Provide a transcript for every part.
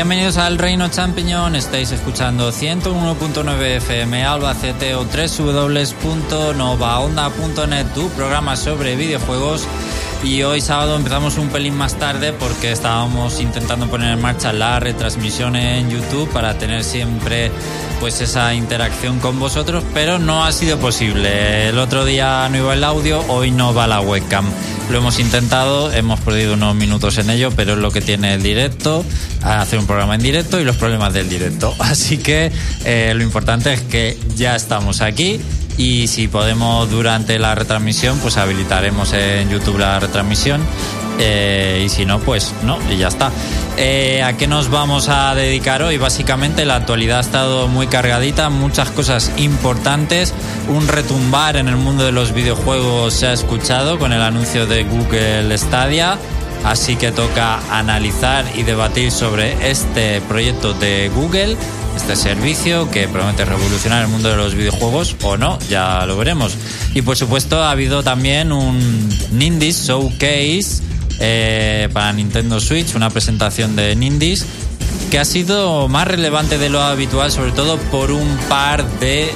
Bienvenidos al Reino Champiñón, estáis escuchando 101.9 FM Albacete o www.novaonda.net, tu programa sobre videojuegos. Y hoy sábado empezamos un pelín más tarde porque estábamos intentando poner en marcha la retransmisión en YouTube para tener siempre pues esa interacción con vosotros, pero no ha sido posible. El otro día no iba el audio, hoy no va la webcam. Lo hemos intentado, hemos perdido unos minutos en ello, pero es lo que tiene el directo, hacer un programa en directo y los problemas del directo. Así que eh, lo importante es que ya estamos aquí y si podemos durante la retransmisión, pues habilitaremos en YouTube la retransmisión. Eh, y si no, pues no, y ya está. Eh, ¿A qué nos vamos a dedicar hoy? Básicamente la actualidad ha estado muy cargadita, muchas cosas importantes. Un retumbar en el mundo de los videojuegos se ha escuchado con el anuncio de Google Stadia. Así que toca analizar y debatir sobre este proyecto de Google este servicio que promete revolucionar el mundo de los videojuegos o no, ya lo veremos. Y por supuesto ha habido también un Nindies Showcase eh, para Nintendo Switch, una presentación de Nindies que ha sido más relevante de lo habitual, sobre todo por un par de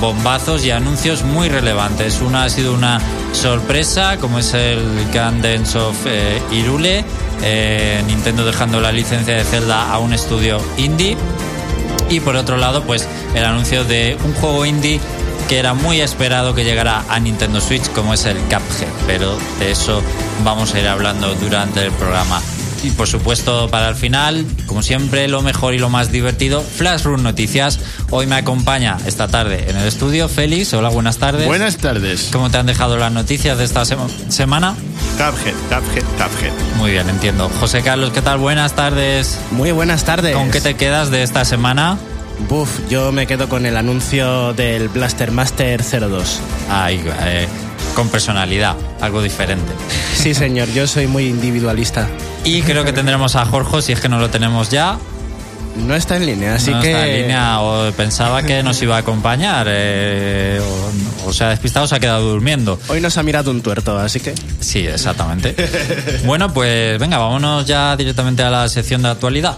bombazos y anuncios muy relevantes. Una ha sido una sorpresa, como es el Gardens of eh, Irule, eh, Nintendo dejando la licencia de Zelda a un estudio indie y por otro lado pues el anuncio de un juego indie que era muy esperado que llegara a Nintendo Switch como es el Cuphead, pero de eso vamos a ir hablando durante el programa. Y por supuesto, para el final, como siempre, lo mejor y lo más divertido, Flash Room Noticias. Hoy me acompaña esta tarde en el estudio Félix. Hola, buenas tardes. Buenas tardes. ¿Cómo te han dejado las noticias de esta semana? Cuphead, Cuphead, Cuphead. Muy bien, entiendo. José Carlos, ¿qué tal? Buenas tardes. Muy buenas tardes. ¿Con qué te quedas de esta semana? Buf, yo me quedo con el anuncio del Blaster Master 02. Ay, eh, con personalidad, algo diferente. Sí, señor, yo soy muy individualista. Y creo que tendremos a Jorge, si es que no lo tenemos ya. No está en línea, así no que. está en línea, o pensaba que nos iba a acompañar, eh, o, o, se ha despistado o se ha quedado durmiendo. Hoy nos ha mirado un tuerto, así que. Sí, exactamente. bueno, pues venga, vámonos ya directamente a la sección de actualidad.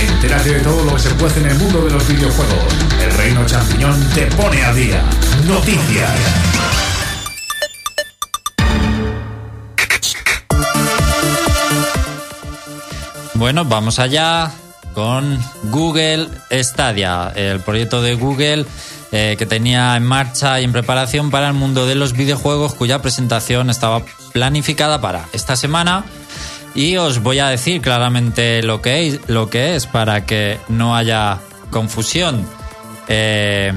Entérate de todo lo que se puede en el mundo de los videojuegos. El Reino Champiñón te pone a día. Noticias. Bueno, vamos allá con Google Stadia, el proyecto de Google eh, que tenía en marcha y en preparación para el mundo de los videojuegos, cuya presentación estaba planificada para esta semana. Y os voy a decir claramente lo que es, lo que es para que no haya confusión. Eh,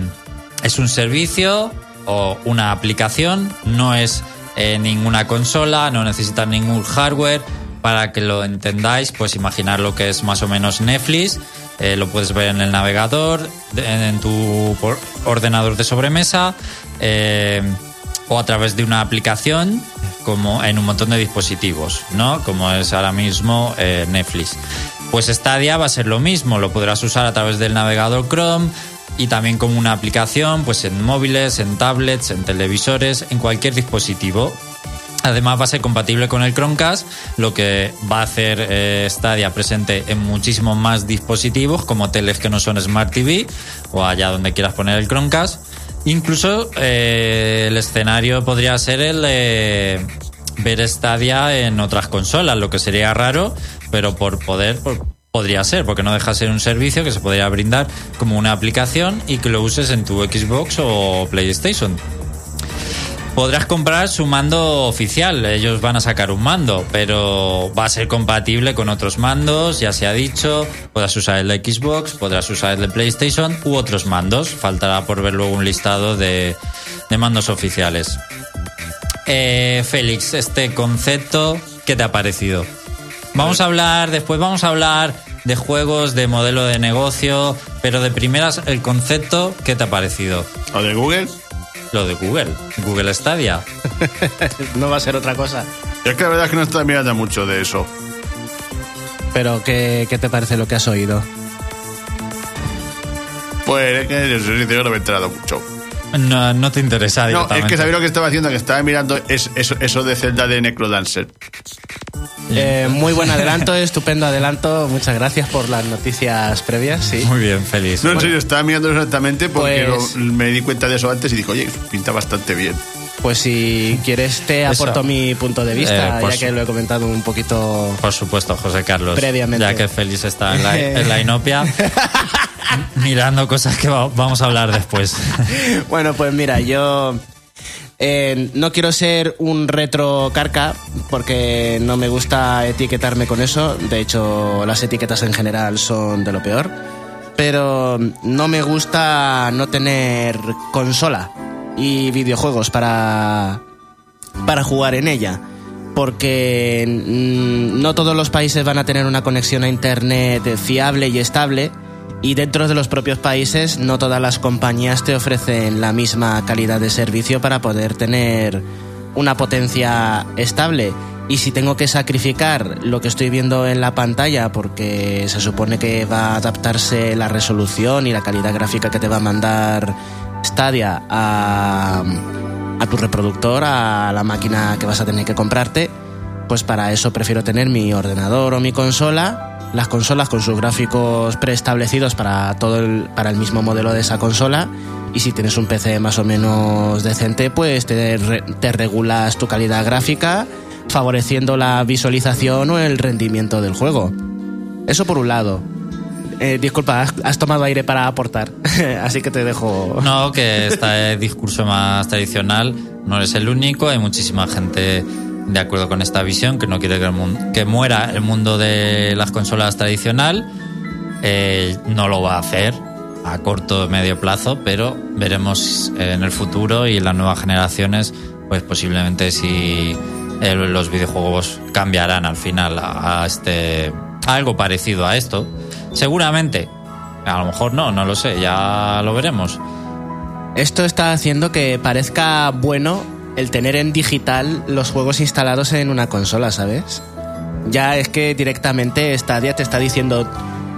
es un servicio o una aplicación, no es eh, ninguna consola, no necesita ningún hardware. Para que lo entendáis, pues imaginar lo que es más o menos Netflix. Eh, lo puedes ver en el navegador, en, tu ordenador de sobremesa eh, o a través de una aplicación como en un montón de dispositivos, ¿no? Como es ahora mismo eh, Netflix. Pues Stadia va a ser lo mismo, lo podrás usar a través del navegador Chrome y también como una aplicación, pues en móviles, en tablets, en televisores, en cualquier dispositivo. Además va a ser compatible con el Chromecast, lo que va a hacer eh, Stadia presente en muchísimos más dispositivos, como teles que no son Smart TV o allá donde quieras poner el Chromecast. Incluso eh, el escenario podría ser el ver Stadia en otras consolas, lo que sería raro, pero por poder por, podría ser, porque no deja de ser un servicio que se podría brindar como una aplicación y que lo uses en tu Xbox o PlayStation. Podrás comprar su mando oficial, ellos van a sacar un mando, pero va a ser compatible con otros mandos, ya se ha dicho, podrás usar el de Xbox, podrás usar el de PlayStation u otros mandos, faltará por ver luego un listado de, de mandos oficiales. Eh, Félix, este concepto, ¿qué te ha parecido? Vamos a hablar, después vamos a hablar de juegos, de modelo de negocio, pero de primeras, el concepto, ¿qué te ha parecido? ¿O de Google? Lo de Google, Google Stadia. no va a ser otra cosa. Es que la verdad es que no estoy mirando mucho de eso. Pero, ¿qué, ¿qué, te parece lo que has oído? Pues es que yo soy sincero, no me he enterado mucho. no, no te interesa No, es directamente. que sabía lo que estaba haciendo, que estaba mirando es, eso, eso de Zelda de Necrodancer. Eh, muy buen adelanto, estupendo adelanto. Muchas gracias por las noticias previas. Sí. Muy bien, feliz. No, en serio, estaba mirando exactamente porque Pues- lo- me di cuenta de eso antes y dije, oye, pinta bastante bien. Pues si quieres te Eso. aporto mi punto de vista, Eh, ya que lo he comentado un poquito. Por supuesto, José Carlos. Previamente. Ya que Félix está en la, en la inopia, mirando cosas que va- vamos a hablar después. Bueno, pues mira, yo eh, no quiero ser un retro carca porque no me gusta etiquetarme con eso. De hecho, las etiquetas en general son de lo peor. Pero no me gusta no tener consola y videojuegos para, para jugar en ella. Porque mm, no todos los países van a tener una conexión a Internet fiable y estable. Y dentro de los propios países no todas las compañías te ofrecen la misma calidad de servicio para poder tener una potencia estable. Y si tengo que sacrificar lo que estoy viendo en la pantalla porque se supone que va a adaptarse la resolución y la calidad gráfica que te va a mandar Stadia a, tu reproductor, a la máquina que vas a tener que comprarte, pues para eso prefiero tener mi ordenador o mi consola, las consolas con sus gráficos preestablecidos para todo el, para el mismo modelo de esa consola. Y si tienes un PC más o menos decente, pues te, te regulas tu calidad gráfica, favoreciendo la visualización o el rendimiento del juego. Eso por un lado. Eh, disculpa, has, has tomado aire para aportar, así que te dejo. No, que este discurso más tradicional no eres el único, hay muchísima gente de acuerdo con esta visión que no quiere que, el mun- que muera el mundo de las consolas tradicional. Eh, no lo va a hacer a corto o medio plazo, pero veremos en el futuro y en las nuevas generaciones, pues posiblemente si los videojuegos cambiarán al final a, a este a algo parecido a esto. Seguramente, a lo mejor no, no lo sé, ya lo veremos. Esto está haciendo que parezca bueno el tener en digital los juegos instalados en una consola, ¿sabes? Ya es que directamente Stadia te está diciendo,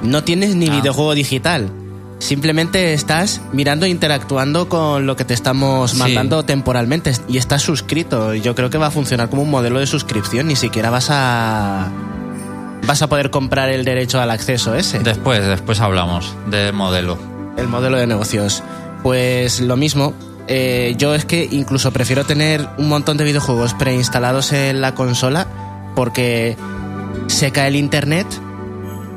no tienes ni Ah. videojuego digital. Simplemente estás mirando e interactuando con lo que te estamos Sí. mandando temporalmente y estás suscrito. Yo creo que va a funcionar como un modelo de suscripción, ni siquiera vas a vas a poder comprar el derecho al acceso ese. Después, después hablamos de modelo. El modelo de negocios. Pues lo mismo. Eh, yo es que incluso prefiero tener un montón de videojuegos preinstalados en la consola porque se cae el internet,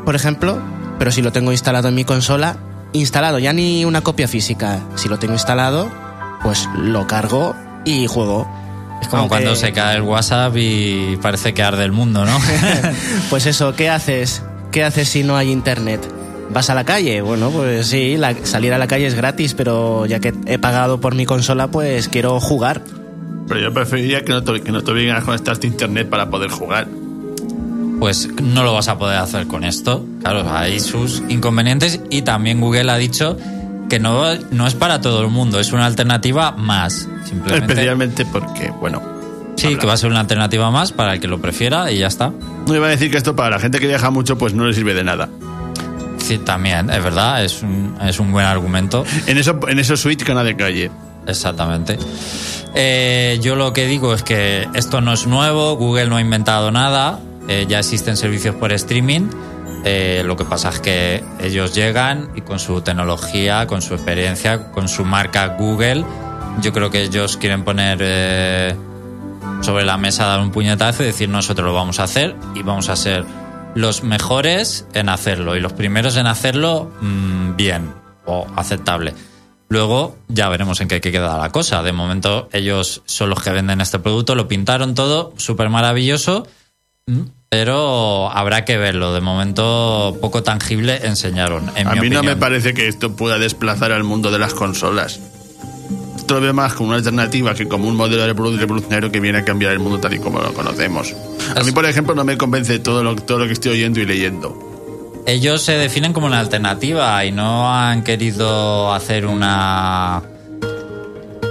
por ejemplo, pero si lo tengo instalado en mi consola, instalado, ya ni una copia física, si lo tengo instalado, pues lo cargo y juego. Es como Aunque- cuando se cae el WhatsApp y parece que arde el mundo, ¿no? Pues eso, ¿qué haces? ¿Qué haces si no hay internet? ¿Vas a la calle? Bueno, pues sí, la- salir a la calle es gratis, pero ya que he pagado por mi consola, pues quiero jugar. Pero yo preferiría que no te, que no te obliguen a conectarte a internet para poder jugar. pues no lo vas a poder hacer con esto. Claro, hay sus inconvenientes y también Google ha dicho que no, no es para todo el mundo, es una alternativa más. Simplemente. Especialmente porque, bueno, Sí, que va a ser una alternativa más para el que lo prefiera y ya está. no iba a decir que esto para la gente que viaja mucho pues no le sirve de nada. Sí, también, es verdad, es un, es un buen argumento. En eso, en esos suites que de calle. Exactamente. Eh, yo lo que digo es que esto no es nuevo, Google no ha inventado nada, eh, ya existen servicios por streaming. eh, lo que pasa es que ellos llegan y con su tecnología, con su experiencia, con su marca Google, yo creo que ellos quieren poner eh, sobre la mesa, dar un puñetazo y decir nosotros lo vamos a hacer y vamos a ser los mejores en hacerlo y los primeros en hacerlo mm, bien o aceptable. Luego ya veremos en qué, qué queda la cosa. De momento ellos son los que venden este producto, lo pintaron todo, súper maravilloso, mm, pero habrá que verlo. De momento poco tangible enseñaron. En a mi mí no me parece que esto pueda desplazar al mundo de las consolas. Veo más como una alternativa que como un modelo de revolu- revolucionario que viene a cambiar el mundo tal y como lo conocemos. A mí, por ejemplo, no me convence todo lo, todo lo que estoy oyendo y leyendo. Ellos se definen como una alternativa y no han querido hacer una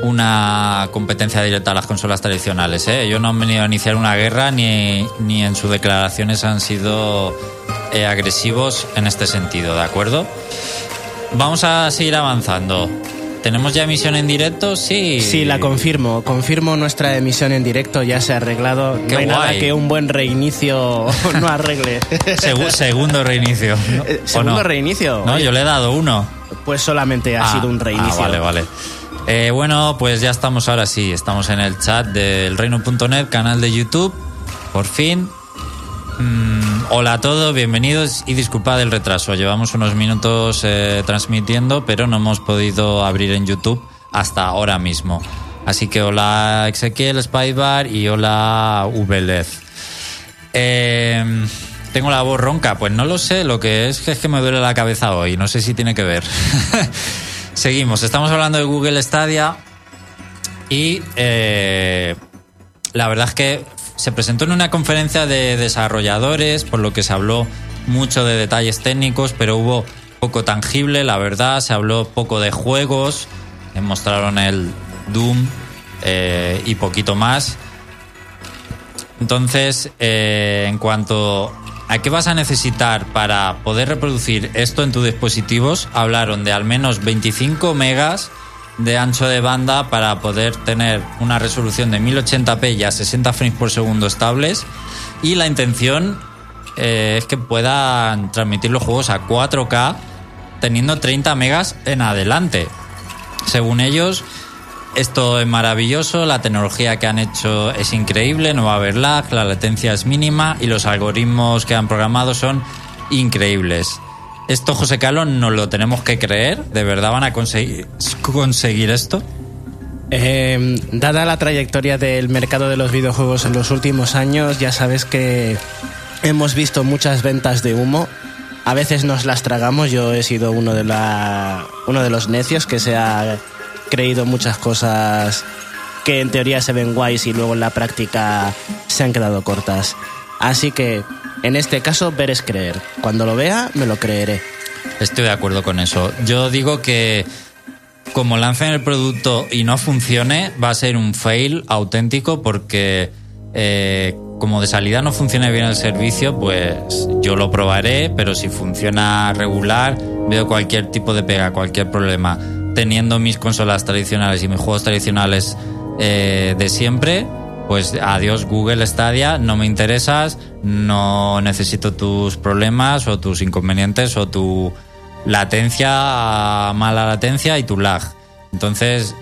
una competencia directa a las consolas tradicionales. ¿eh? Ellos no han venido a iniciar una guerra ni, ni en sus declaraciones han sido eh, agresivos en este sentido, ¿de acuerdo? Vamos a seguir avanzando. ¿Tenemos ya emisión en directo? Sí. Sí, la confirmo. Confirmo nuestra emisión en directo, ya se ha arreglado. Qué no hay nada que un buen reinicio no arregle. Segu- segundo reinicio. ¿no? Eh, ¿O Segundo no? reinicio. No, yo le he dado uno. Pues solamente ha Ah, sido un reinicio. Ah, vale, vale. Eh, bueno, pues ya estamos ahora sí. Estamos en el chat del reino.net, canal de YouTube. Por fin. Mm, hola a todos, bienvenidos y disculpad el retraso. Llevamos unos minutos eh, transmitiendo, pero no hemos podido abrir en YouTube hasta ahora mismo. Así que hola Ezequiel, Spybar y hola Vlez. Eh, tengo la voz ronca, pues no lo sé, lo que es que es que me duele la cabeza hoy, no sé si tiene que ver. Seguimos, estamos hablando de Google Stadia y eh, la verdad es que se presentó en una conferencia de desarrolladores, por lo que se habló mucho de detalles técnicos, pero hubo poco tangible, la verdad, se habló poco de juegos, mostraron el Doom eh, y poquito más. Entonces, eh, en cuanto a qué vas a necesitar para poder reproducir esto en tus dispositivos, hablaron de al menos 25 megas de ancho de banda para poder tener una resolución de 1080p y a 60 frames por segundo estables. Y la intención eh, es que puedan transmitir los juegos a 4K teniendo 30 megas en adelante. Según ellos, esto es maravilloso, la tecnología que han hecho es increíble, no va a haber lag, la latencia es mínima y los algoritmos que han programado son increíbles. Esto, José Carlos, nos lo tenemos que creer. ¿De verdad van a conseguir, conseguir esto? Eh, dada la trayectoria del mercado de los videojuegos en los últimos años, ya sabes que hemos visto muchas ventas de humo. A veces nos las tragamos. Yo he sido uno de, la, uno de los necios que se ha creído muchas cosas que en teoría se ven guays y luego en la práctica se han quedado cortas. Así que, en este caso, ver es creer. Cuando lo vea, me lo creeré. Estoy de acuerdo con eso. Yo digo que como lancen el producto y no funcione, va a ser un fail auténtico porque eh, como de salida no funcione bien el servicio, pues yo lo probaré, pero si funciona regular, veo cualquier tipo de pega, cualquier problema. Teniendo mis consolas tradicionales y mis juegos tradicionales eh, de siempre, pues adiós Google Stadia, no me interesas, no necesito tus problemas o tus inconvenientes o tu latencia, mala latencia y tu lag. Entonces,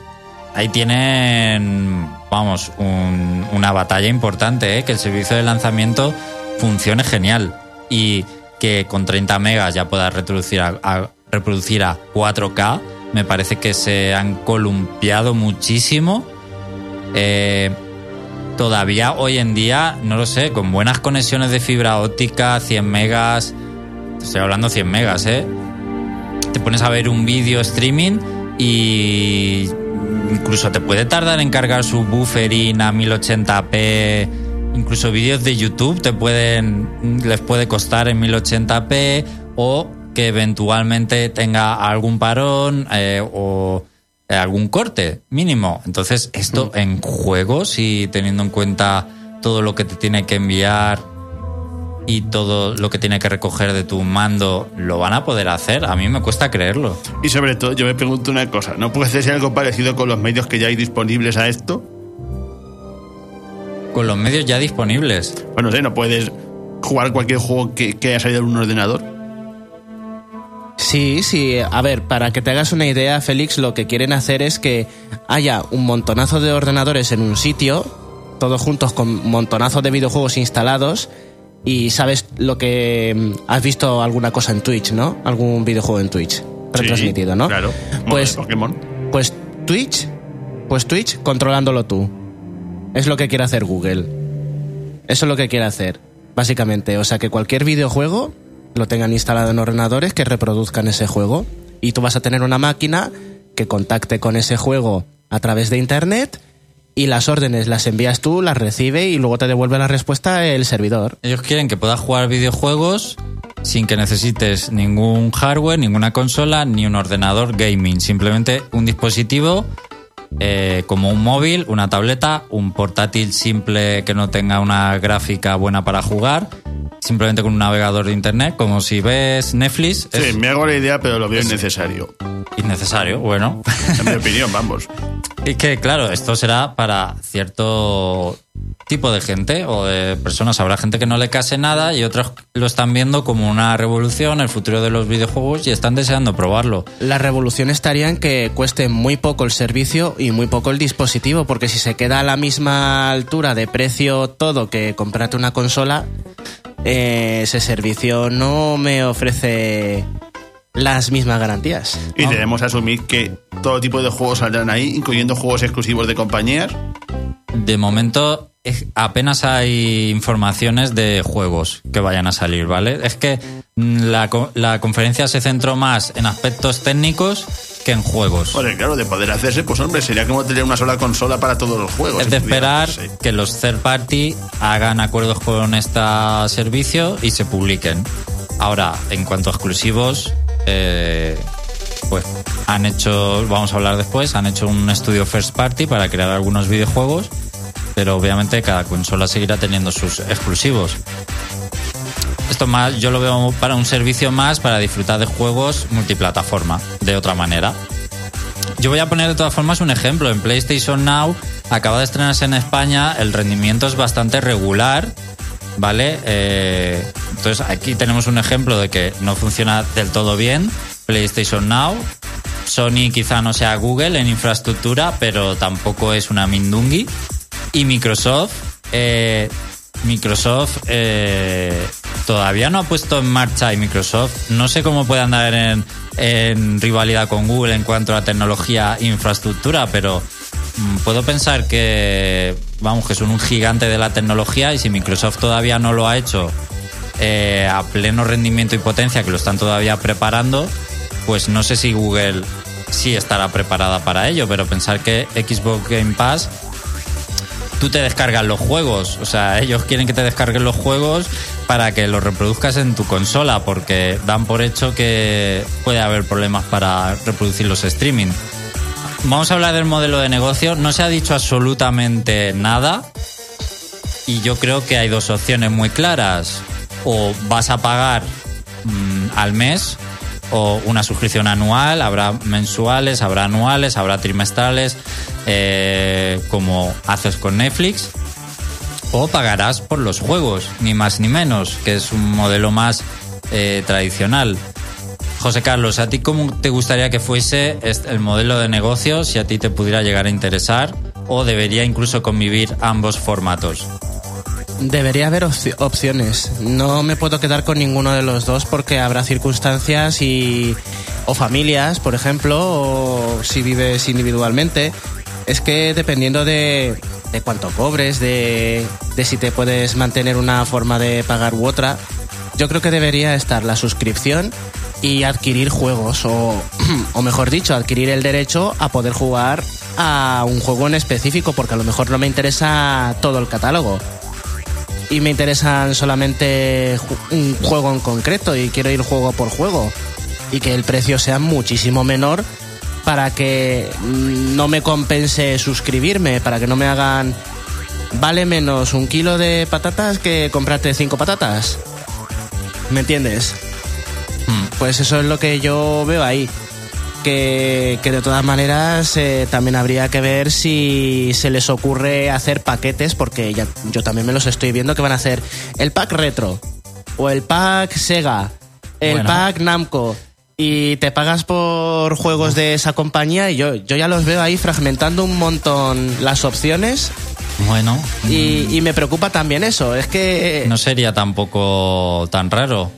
ahí tienen, vamos, un- una batalla importante, ¿eh? que el servicio de lanzamiento funcione genial y que con 30 megas ya puedas reproducir a, a- reproducir a 4K. Me parece que se han columpiado muchísimo. Eh, todavía hoy en día, no lo sé, con buenas conexiones de fibra óptica, 100 megas, estoy hablando 100 megas, ¿eh? Te pones a ver un vídeo streaming y incluso te puede tardar en cargar su buffering a 1080p, incluso vídeos de YouTube te pueden les puede costar en 1080p o que eventualmente tenga algún parón eh, o algún corte mínimo. Entonces, esto en juegos y teniendo en cuenta todo lo que te tiene que enviar y todo lo que tiene que recoger de tu mando, ¿lo van a poder hacer? A mí me cuesta creerlo. Y sobre todo, yo me pregunto una cosa: ¿no puede ser algo parecido con los medios que ya hay disponibles a esto? Con los medios ya disponibles. Bueno, no sé, no puedes jugar cualquier juego que, que haya salido en un ordenador. Sí, sí. A ver, para que te hagas una idea, Félix, lo que quieren hacer es que haya un montonazo de ordenadores en un sitio, todos juntos con montonazo de videojuegos instalados, y sabes lo que... mm, Has visto alguna cosa en Twitch, ¿no? Algún videojuego en Twitch retransmitido, Sí, ¿no? Claro. Pues, Pokémon. pues Twitch, pues Twitch controlándolo tú. Es lo que quiere hacer Google. Eso es lo que quiere hacer, básicamente. O sea, que cualquier videojuego lo tengan instalado en ordenadores que reproduzcan ese juego. Y tú vas a tener una máquina que contacte con ese juego a través de Internet y las órdenes las envías tú, las recibe y luego te devuelve la respuesta el servidor. Ellos quieren que puedas jugar videojuegos sin que necesites ningún hardware, ninguna consola, ni un ordenador gaming. Simplemente un dispositivo eh, como un móvil, una tableta, un portátil simple que no tenga una gráfica buena para jugar simplemente con un navegador de internet, como si ves Netflix. Sí, es me hago la idea, pero lo veo innecesario. innecesario, bueno. En mi opinión, vamos. Y que, claro, esto será para cierto tipo de gente o de personas. Habrá gente que no le case nada y otros lo están viendo como una revolución, el futuro de los videojuegos y están deseando probarlo. La revolución estaría en que cueste muy poco el servicio y muy poco el dispositivo, porque si se queda a la misma altura de precio todo que comprarte una consola, eh, ese servicio no me ofrece las mismas garantías. Y debemos asumir que todo tipo de juegos saldrán ahí, incluyendo juegos exclusivos de compañías. De momento es- apenas hay informaciones de juegos que vayan a salir, ¿vale? Es que mm, la, la conferencia se centró más en aspectos técnicos que en juegos. Porque claro, de poder hacerse, pues hombre, sería como tener una sola consola para todos los juegos. Es de si esperar que los third party hagan acuerdos con este servicio y se publiquen. Ahora, en cuanto a exclusivos, eh, pues han hecho, vamos a hablar después, han hecho un estudio first party para crear algunos videojuegos, pero obviamente cada consola seguirá teniendo sus exclusivos. Esto más, yo lo veo para un servicio más para disfrutar de juegos multiplataforma, de otra manera. Yo voy a poner de todas formas un ejemplo. En PlayStation Now acaba de estrenarse en España, el rendimiento es bastante regular, ¿vale? Eh, entonces aquí tenemos un ejemplo de que no funciona del todo bien PlayStation Now. Sony quizá no sea Google en infraestructura, pero tampoco es una Mindungi. Y Microsoft, eh, Microsoft eh, todavía no ha puesto en marcha y Microsoft no sé cómo puede andar en, en rivalidad con Google en cuanto a tecnología e infraestructura, pero mm, puedo pensar que, vamos, que son un gigante de la tecnología y si Microsoft todavía no lo ha hecho eh, a pleno rendimiento y potencia, que lo están todavía preparando, pues no sé si Google sí estará preparada para ello, pero pensar que Xbox Game Pass tú te descargas los juegos. O sea, ellos quieren que te descarguen los juegos para que los reproduzcas en tu consola, porque dan por hecho que puede haber problemas para reproducir los streaming. Vamos a hablar del modelo de negocio. No se ha dicho absolutamente nada. Y yo creo que hay dos opciones muy claras. O vas a pagar mm, al mes o una suscripción anual, habrá mensuales, habrá anuales, habrá trimestrales, eh, como haces con Netflix, o pagarás por los juegos, ni más ni menos, que es un modelo más eh, tradicional. José Carlos, ¿a ti cómo te gustaría que fuese este- el modelo de negocio si a ti te pudiera llegar a interesar o debería incluso convivir ambos formatos? Debería haber opci- opciones. No me puedo quedar con ninguno de los dos porque habrá circunstancias y o familias, por ejemplo, o si vives individualmente. Es que dependiendo de, de cuánto cobres, de, de si te puedes mantener una forma de pagar u otra, yo creo que debería estar la suscripción y adquirir juegos o, o mejor dicho, adquirir el derecho a poder jugar a un juego en específico porque a lo mejor no me interesa todo el catálogo y me interesan solamente un juego en concreto y quiero ir juego por juego y que el precio sea muchísimo menor para que mm, no me compense suscribirme, para que no me hagan vale menos un kilo de patatas que comprarte cinco patatas. ¿Me entiendes? Hmm. Pues eso es lo que yo veo ahí. Que, que de todas maneras eh, también habría que ver si se les ocurre hacer paquetes, porque ya, yo también me los estoy viendo que van a hacer el pack retro, o el pack Sega, el Bueno. pack Namco, y te pagas por juegos de esa compañía, y yo, yo ya los veo ahí fragmentando un montón las opciones, Bueno, y, y me preocupa también eso, es que... no sería tampoco tan raro.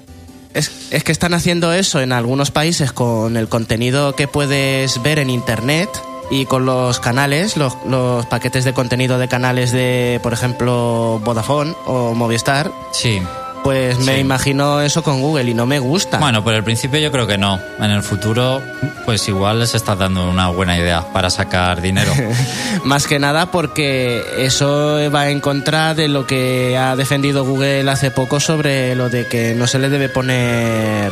Es, es que están haciendo eso en algunos países con el contenido que puedes ver en internet y con los canales, los, los paquetes de contenido de canales de, por ejemplo, Vodafone o Movistar. Sí. Pues me Sí. imagino eso con Google y no me gusta. Bueno, por el principio yo creo que no. En el futuro, pues igual les estás dando una buena idea para sacar dinero. Más que nada porque eso va en contra de lo que ha defendido Google hace poco sobre lo de que no se le debe poner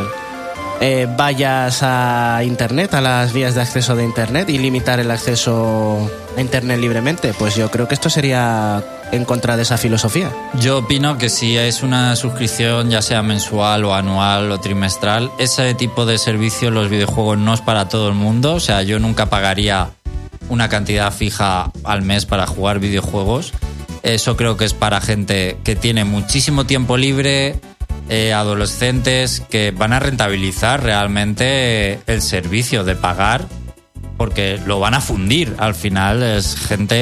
eh, vallas a Internet, a las vías de acceso de Internet y limitar el acceso a Internet libremente. Pues yo creo que esto sería en contra de esa filosofía. Yo opino que si es una suscripción, ya sea mensual o anual o trimestral, ese tipo de servicio, los videojuegos no es para todo el mundo. O sea, yo nunca pagaría una cantidad fija al mes para jugar videojuegos. Eso creo que es para gente que tiene muchísimo tiempo libre, eh, adolescentes que van a rentabilizar realmente el servicio de pagar porque lo van a fundir. Al final es gente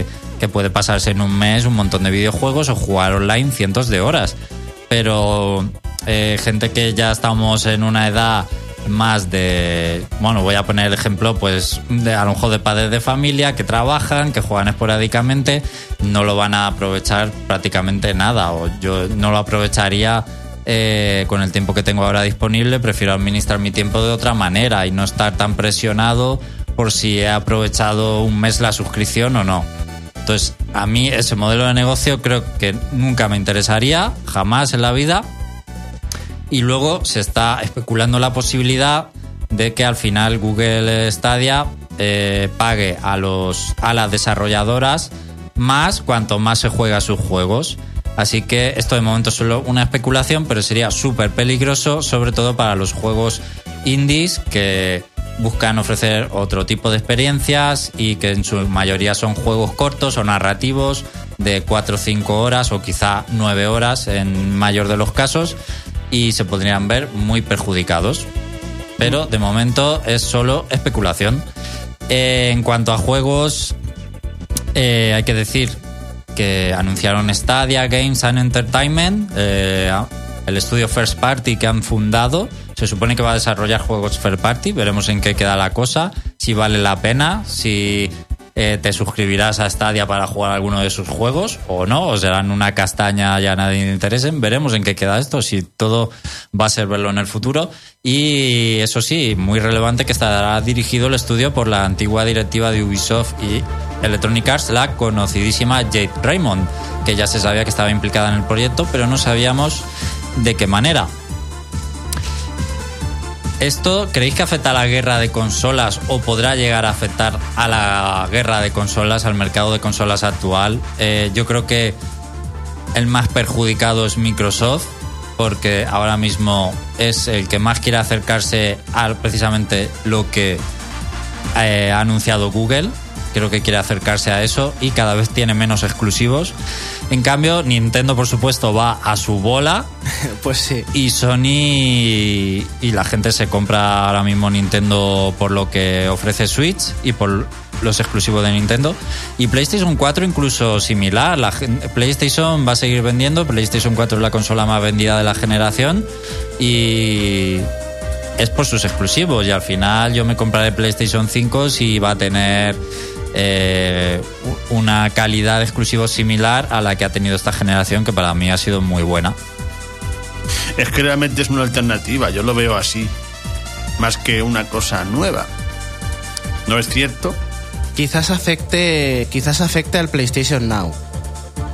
eh, que puede pasarse en un mes un montón de videojuegos o jugar online cientos de horas. Pero eh, gente que ya estamos en una edad más de, bueno, voy a poner el ejemplo, pues, de, a lo mejor de padres de familia que trabajan, que juegan esporádicamente, no lo van a aprovechar prácticamente nada, o yo no lo aprovecharía eh, con el tiempo que tengo ahora disponible, prefiero administrar mi tiempo de otra manera y no estar tan presionado por si he aprovechado un mes la suscripción o no. Entonces, a mí ese modelo de negocio creo que nunca me interesaría, jamás en la vida. Y luego se está especulando la posibilidad de que al final Google Stadia eh, pague a, los, a las desarrolladoras más cuanto más se juega sus juegos. Así que esto de momento es solo una especulación, pero sería súper peligroso, sobre todo para los juegos indies que buscan ofrecer otro tipo de experiencias y que en su mayoría son juegos cortos o narrativos de 4 o 5 horas o quizá 9 horas en mayor de los casos y se podrían ver muy perjudicados. Pero de momento es solo especulación. Eh, en cuanto a juegos, eh, hay que decir que anunciaron Stadia Games and Entertainment, eh, el estudio First Party que han fundado. Se supone que va a desarrollar juegos First Party, veremos en qué queda la cosa, si vale la pena, si eh, te suscribirás a Stadia para jugar alguno de sus juegos o no, o serán una castaña ya a nadie le interesen. Veremos en qué queda esto, si todo va a ser verlo en el futuro. Y eso sí, muy relevante que estará dirigido el estudio por la antigua directiva de Ubisoft y Electronic Arts, la conocidísima Jade Raymond, que ya se sabía que estaba implicada en el proyecto, pero no sabíamos de qué manera. ¿Esto creéis que afecta a la guerra de consolas o podrá llegar a afectar a la guerra de consolas, al mercado de consolas actual? Eh, yo creo que el más perjudicado es Microsoft, porque ahora mismo es el que más quiere acercarse a precisamente lo que eh, ha anunciado Google. Creo que quiere acercarse a eso y cada vez tiene menos exclusivos. En cambio, Nintendo, por supuesto, va a su bola. Pues sí. Y Sony y la gente se compra ahora mismo Nintendo por lo que ofrece Switch y por los exclusivos de Nintendo. Y PlayStation 4 incluso similar. La PlayStation va a seguir vendiendo. PlayStation 4 es la consola más vendida de la generación. Y es por sus exclusivos. Y al final yo me compraré PlayStation 5 si va a tener eh, una calidad de exclusivos similar a la que ha tenido esta generación, que para mí ha sido muy buena. Es que realmente es una alternativa, yo lo veo así, más que una cosa nueva. ¿No es cierto? Quizás afecte, quizás afecte al PlayStation Now.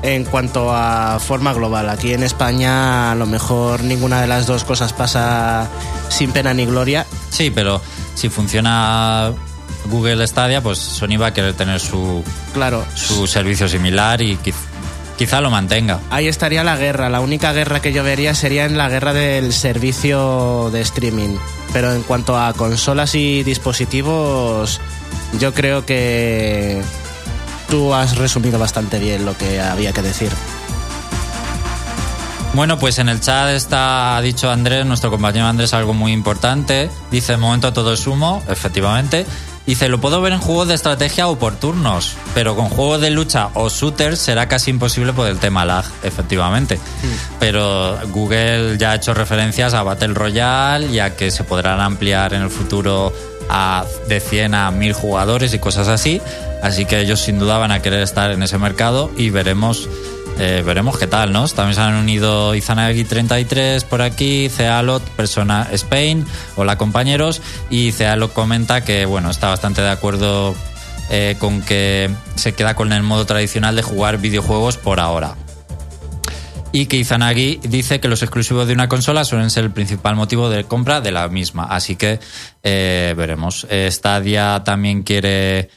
En cuanto a forma global, aquí en España a lo mejor ninguna de las dos cosas pasa sin pena ni gloria. Sí, pero si funciona Google Stadia, pues Sony va a querer tener su, Claro. su servicio similar y quiz- quizá lo mantenga. Ahí estaría la guerra. La única guerra que yo vería sería en la guerra del servicio de streaming. Pero en cuanto a consolas y dispositivos, yo creo que tú has resumido bastante bien lo que había que decir. Bueno, pues en el chat está, ha dicho Andrés, nuestro compañero Andrés, algo muy importante. Dice, momento todo es humo, efectivamente. Dice, lo puedo ver en juegos de estrategia o por turnos, pero con juegos de lucha o shooters será casi imposible por el tema lag, efectivamente. Pero Google ya ha hecho referencias a Battle Royale y a que se podrán ampliar en el futuro a de 100 a 1000 jugadores y cosas así. Así que ellos sin duda van a querer estar en ese mercado y veremos eh, veremos qué tal, ¿no? También se han unido Izanagi 33 por aquí, Cealot, Persona Spain, hola compañeros, y Cealot comenta que, bueno, está bastante de acuerdo eh, con que se queda con el modo tradicional de jugar videojuegos por ahora. Y que Izanagi dice que los exclusivos de una consola suelen ser el principal motivo de compra de la misma. Así que eh, veremos. Stadia también quiere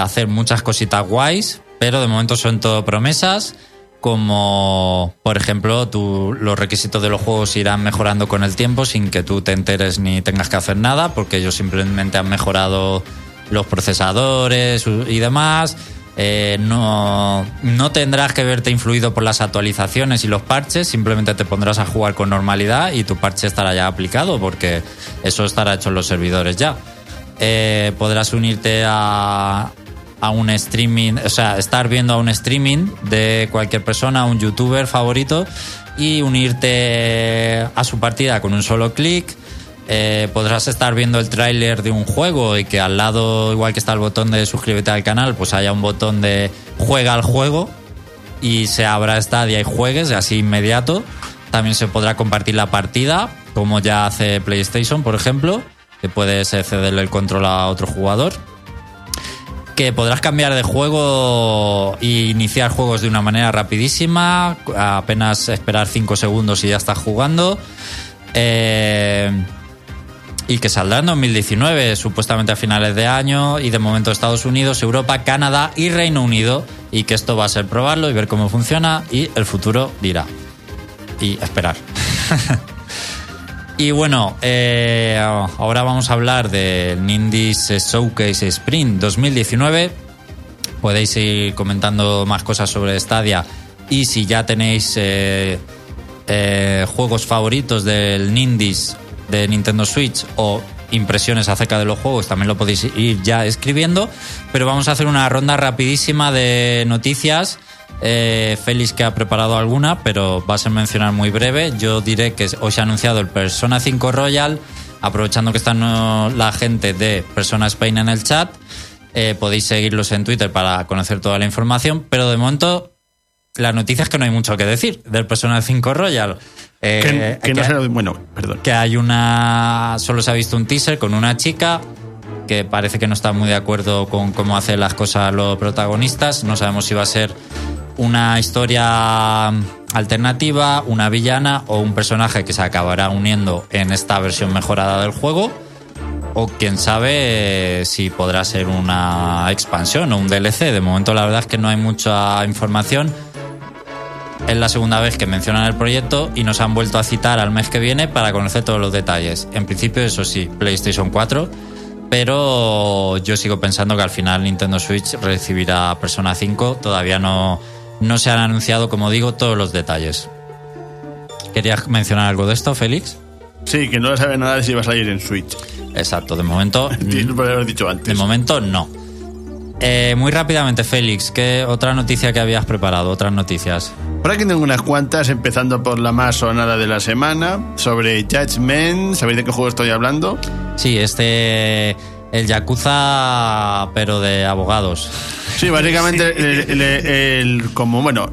hacer muchas cositas guays, pero de momento son todo promesas como por ejemplo tú, los requisitos de los juegos irán mejorando con el tiempo sin que tú te enteres ni tengas que hacer nada, porque ellos simplemente han mejorado los procesadores y demás. Eh, no, no tendrás que verte influido por las actualizaciones y los parches, simplemente te pondrás a jugar con normalidad y tu parche estará ya aplicado, porque eso estará hecho en los servidores ya. Eh, podrás unirte a, a un streaming, o sea, estar viendo a un streaming de cualquier persona, un youtuber favorito, y unirte a su partida con un solo clic. Eh, podrás estar viendo el tráiler de un juego y que al lado, igual que está el botón de suscríbete al canal, pues haya un botón de juega al juego y se abra Stadia y juegues, así inmediato. También se podrá compartir la partida, como ya hace PlayStation, por ejemplo, que puedes cederle el control a otro jugador que podrás cambiar de juego e iniciar juegos de una manera rapidísima, apenas esperar 5 segundos y ya estás jugando. Eh, y que saldrá en 2019, supuestamente a finales de año, y de momento Estados Unidos, Europa, Canadá y Reino Unido, y que esto va a ser probarlo y ver cómo funciona, y el futuro dirá. Y esperar. Y bueno, eh, ahora vamos a hablar del Nindis Showcase Sprint 2019. Podéis ir comentando más cosas sobre Stadia y si ya tenéis eh, eh, juegos favoritos del Nindis de Nintendo Switch o impresiones acerca de los juegos, también lo podéis ir ya escribiendo. Pero vamos a hacer una ronda rapidísima de noticias eh, Félix que ha preparado alguna, pero va a ser mencionar muy breve. Yo diré que hoy se ha anunciado el Persona 5 Royal, aprovechando que están la gente de Persona Spain en el chat. Eh, podéis seguirlos en Twitter para conocer toda la información, pero de momento la noticia es que no hay mucho que decir del Persona 5 Royal. Eh, que, no bueno, perdón. Que hay una. Solo se ha visto un teaser con una chica que parece que no está muy de acuerdo con cómo hacen las cosas los protagonistas. No sabemos si va a ser una historia alternativa, una villana o un personaje que se acabará uniendo en esta versión mejorada del juego. O quién sabe eh, si podrá ser una expansión o un DLC. De momento la verdad es que no hay mucha información. Es la segunda vez que mencionan el proyecto y nos han vuelto a citar al mes que viene para conocer todos los detalles. En principio, eso sí, PlayStation 4 pero yo sigo pensando que al final Nintendo Switch recibirá Persona 5. Todavía no, no se han anunciado, como digo, todos los detalles. ¿Querías mencionar algo de esto, Félix? Sí, que no se sabe nada de si va a salir en Switch. Exacto, de momento. haber dicho antes. De momento no. Eh, muy rápidamente, Félix, ¿qué otra noticia que habías preparado? Otras noticias. Por aquí tengo unas cuantas, empezando por la más sonada de la semana, sobre Judgment. ¿Sabéis de qué juego estoy hablando? Sí, este. El Yakuza, pero de abogados. Sí, básicamente el, como bueno,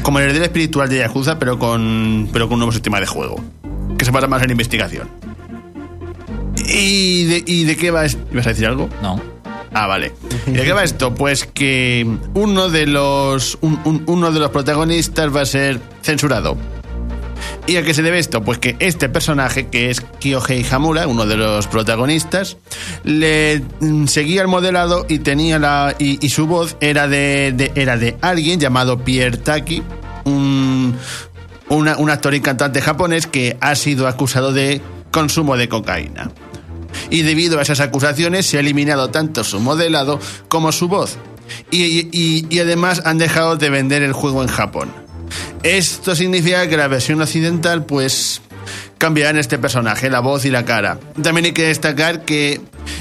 como el heredero espiritual de Yakuza, pero con pero con un nuevo sistema de juego que se basa más en investigación. ¿Y de, y de qué va? ¿Ibas a decir algo? No. Ah, vale. ¿Y de qué va esto? Pues que uno de los uno de los protagonistas va a ser censurado ¿Y a qué se debe esto? Pues que este personaje, que es Kyohei Hamura, uno de los protagonistas, le mm, seguía el modelado y tenía la. y, su voz era de, era de alguien llamado Pierre Taki, un, un actor y cantante japonés que ha sido acusado de consumo de cocaína. Y debido a esas acusaciones se ha eliminado tanto su modelado como su voz. y además han dejado de vender el juego en Japón. Esto significa que la versión occidental, pues, cambiará en este personaje, la voz y la cara. También hay que destacar que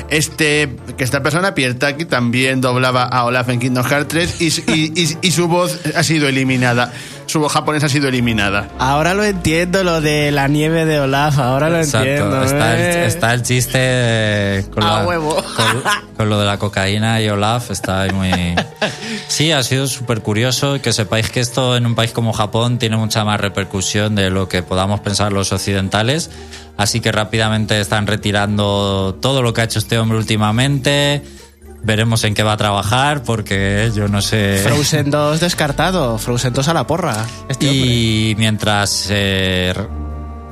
este que esta persona, Pierre Taki, también doblaba a Olaf en Kingdom Hearts 3 y, su voz ha sido eliminada. Su voz japonesa ha sido eliminada. Ahora lo entiendo, lo de la nieve de Olaf, ahora lo entiendo. Está, el, eh. está, el, chiste con, huevo. Con, lo de la cocaína y Olaf, está muy... Sí, ha sido súper curioso que sepáis que esto en un país como Japón tiene mucha más repercusión de lo que podamos pensar los occidentales. Así que rápidamente están retirando todo lo que ha hecho este hombre últimamente. Veremos en qué va a trabajar porque yo no sé. Frozen 2 descartado, Frozen 2 a la porra. Este hombre. y mientras eh,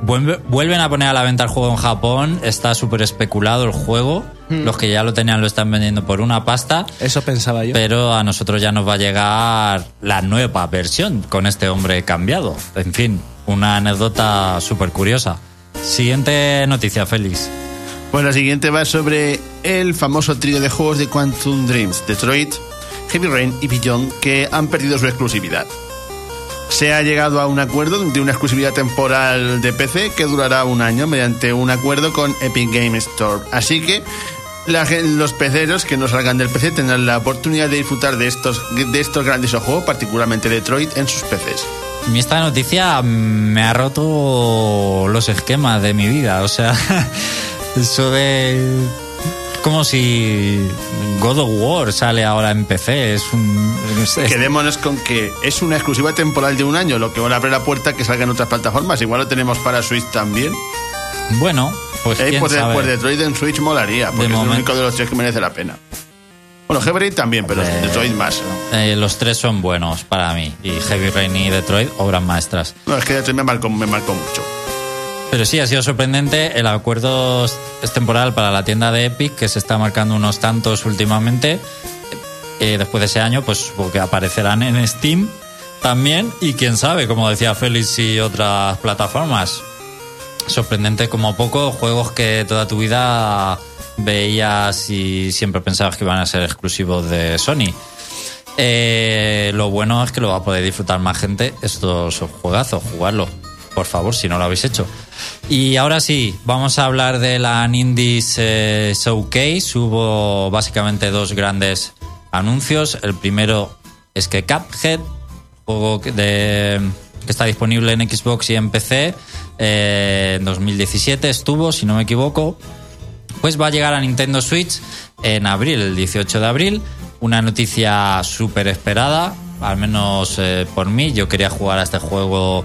vuelve- vuelven a poner a la venta el juego en Japón, está súper especulado el juego. Hmm. Los que ya lo tenían lo están vendiendo por una pasta. Eso pensaba yo. Pero a nosotros ya nos va a llegar la nueva versión con este hombre cambiado. En fin, una anécdota súper curiosa. Siguiente noticia, Félix. Pues la siguiente va sobre el famoso trío de juegos de Quantum Dreams, Detroit, Heavy Rain y Beyond, que han perdido su exclusividad. Se ha llegado a un acuerdo de una exclusividad temporal de PC que durará un año mediante un acuerdo con Epic Game Store. Así que los peceros que no salgan del PC tendrán la oportunidad de disfrutar de estos, de estos grandes juegos, particularmente Detroit, en sus PCs. Esta noticia me ha roto los esquemas de mi vida. O sea, eso de... Como si God of War sale ahora en PC. Es un... es- Quedémonos con que es una exclusiva temporal de un año, lo que va a abrir la puerta a que salga en otras plataformas. Igual lo tenemos para Switch también. Bueno, pues Eh, quién pues, sabe. pues Detroit en Switch molaría, porque es el único de los tres que merece la pena. Bueno, Heavy Rain también, pero Eh, Detroit más. eh, los tres son buenos para mí. Y Heavy Rain y Detroit, obras maestras. No, es que Detroit me marcó, me marcó mucho. Pero sí, ha sido sorprendente. El acuerdo temporal para la tienda de Epic, que se está marcando unos tantos últimamente. Eh, después de ese año, pues supongo que aparecerán en Steam también. Y quién sabe, como decía Félix, y otras plataformas. Sorprendente como poco, juegos que toda tu vida veías y siempre pensabas que iban a ser exclusivos de Sony. Eh, lo bueno es que lo va a poder disfrutar más gente estos juegazos, jugarlo. Por favor, si no lo habéis hecho. Y ahora sí, vamos a hablar de la Indies eh, Showcase. Hubo básicamente dos grandes anuncios. El primero es que Cuphead, juego que está disponible en Xbox y en PC, eh, en 2017 estuvo, si no me equivoco, pues va a llegar a Nintendo Switch en abril, el 18 de abril. Una noticia súper esperada, al menos eh, por mí. Yo quería jugar a este juego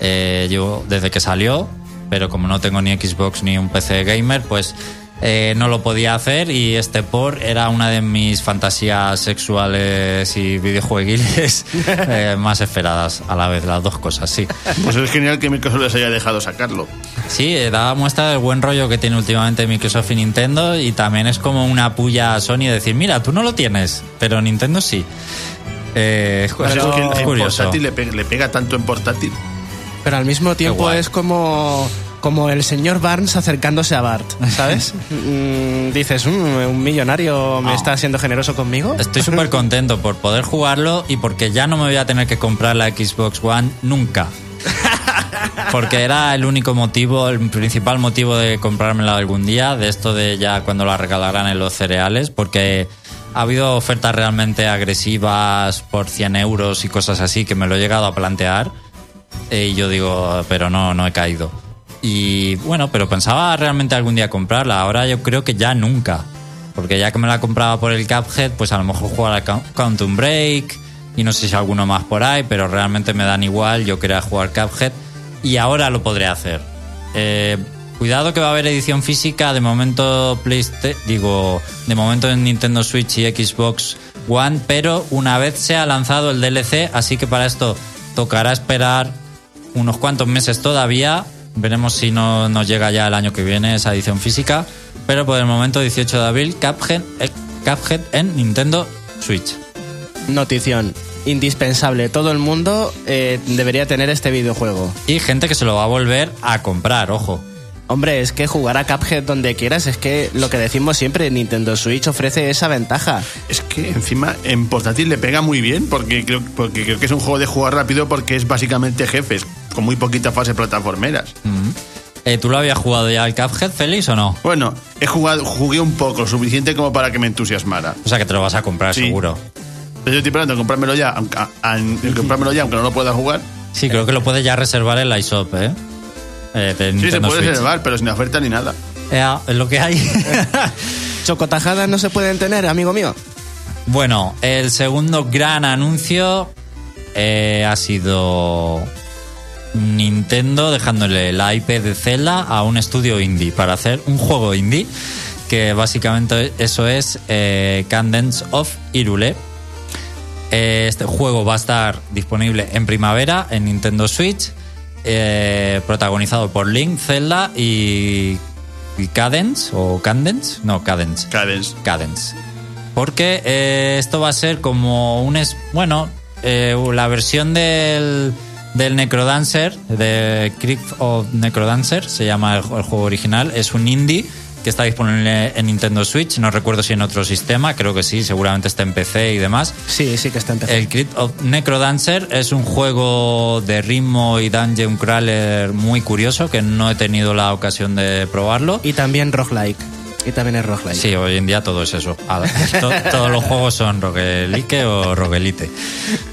eh, yo desde que salió, pero como no tengo ni Xbox ni un PC gamer, pues eh, no lo podía hacer y este por era una de mis fantasías sexuales y videojueguiles eh, más esperadas a la vez, las dos cosas, sí. Pues es genial que Microsoft les haya dejado sacarlo. Sí, eh, da muestra del buen rollo que tiene últimamente Microsoft y Nintendo y también es como una puya a Sony decir, mira, tú no lo tienes, pero Nintendo sí. Es, Pues es- que en curioso. portátil le pega, le pega tanto en portátil. Pero al mismo tiempo es como, como el señor Barnes acercándose a Bart, ¿sabes? Mm, dices, "Mm, un millonario me No. está siendo generoso conmigo. Estoy súper contento por poder jugarlo y porque ya no me voy a tener que comprar la Xbox One nunca. Porque era el único motivo, el principal motivo de comprármela algún día, de esto de ya cuando la regalaran en los cereales, porque ha habido ofertas realmente agresivas por 100 euros y cosas así que me lo he llegado a plantear y yo digo, pero no, no he caído. Y bueno, pero pensaba realmente algún día comprarla, ahora yo creo que ya nunca. Porque ya que me la compraba por el Cuphead, pues a lo mejor jugar a Quantum Break y no sé si alguno más por ahí, pero realmente me dan igual. Yo quería jugar Cuphead y ahora lo podré hacer. Eh, cuidado que va a haber edición física, de momento Playsta- digo, de momento en Nintendo Switch y Xbox One, pero una vez se ha lanzado el DLC, así que para esto tocará esperar unos cuantos meses todavía. Veremos si no nos llega ya el año que viene esa edición física. Pero por el momento, 18 de abril, Cuphead, eh, Cuphead en Nintendo Switch. Notición. Indispensable. Todo el mundo eh, debería tener este videojuego. Y gente que se lo va a volver a comprar, ojo. Hombre, es que jugar a Cuphead donde quieras es que lo que decimos siempre, Nintendo Switch ofrece esa ventaja. Es que encima en portátil le pega muy bien porque creo, porque creo que es un juego de jugar rápido porque es básicamente jefes, con muy poquitas fases plataformeras. Eh, ¿Tú lo habías jugado ya al Cuphead, Félix, o no? Bueno, he jugado, jugué un poco, lo suficiente como para que me entusiasmara. O sea que te lo vas a comprar Sí. seguro. Pero yo estoy esperando a comprármelo ya, aunque, a- comprármelo ya, aunque no lo pueda jugar. Sí, creo que lo puedes ya reservar en la iShop, ¿eh? Eh, de Sí, se puede Switch. reservar, pero sin oferta ni nada. Ea, es lo que hay. Chocotajadas no se pueden tener, amigo mío. Bueno, el segundo gran anuncio eh, ha sido Nintendo dejándole la IP de Zelda a un estudio indie para hacer un juego indie. que básicamente eso es eh, Cadence of Irule. Eh, Este juego va a estar disponible en primavera en Nintendo Switch, eh, protagonizado por Link, Zelda y, y Cadence, o Cadence, no, Cadence. Cadence. Cadence. Porque eh, esto va a ser como un... Es, bueno, eh, la versión del, del Necrodancer, de Crypt of Necrodancer, se llama el, el juego original, es un indie que está disponible en Nintendo Switch, no recuerdo si en otro sistema, creo que sí, seguramente está en PC y demás. Sí, sí que está empezando. El Crypt of Necrodancer es un juego de ritmo y dungeon crawler muy curioso que no he tenido la ocasión de probarlo. Y también roguelike. Y también es roguelike. Sí, hoy en día todo es eso. Todos los juegos son roguelike o roguelite.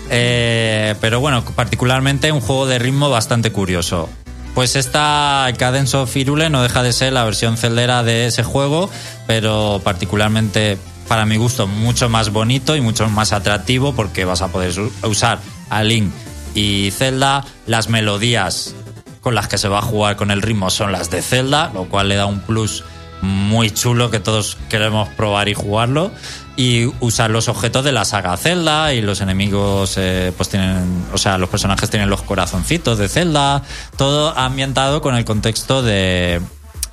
Eh, pero bueno, particularmente un juego de ritmo bastante curioso. Pues esta Cadence of Irule no deja de ser la versión celdera de ese juego, pero particularmente para mi gusto mucho más bonito y mucho más atractivo porque vas a poder usar a Link y Zelda. Las melodías con las que se va a jugar con el ritmo son las de Zelda, lo cual le da un plus muy chulo que todos queremos probar y jugarlo. Y usar los objetos de la saga Zelda y los enemigos, eh, pues tienen, o sea, los personajes tienen los corazoncitos de Zelda, todo ambientado con el contexto de,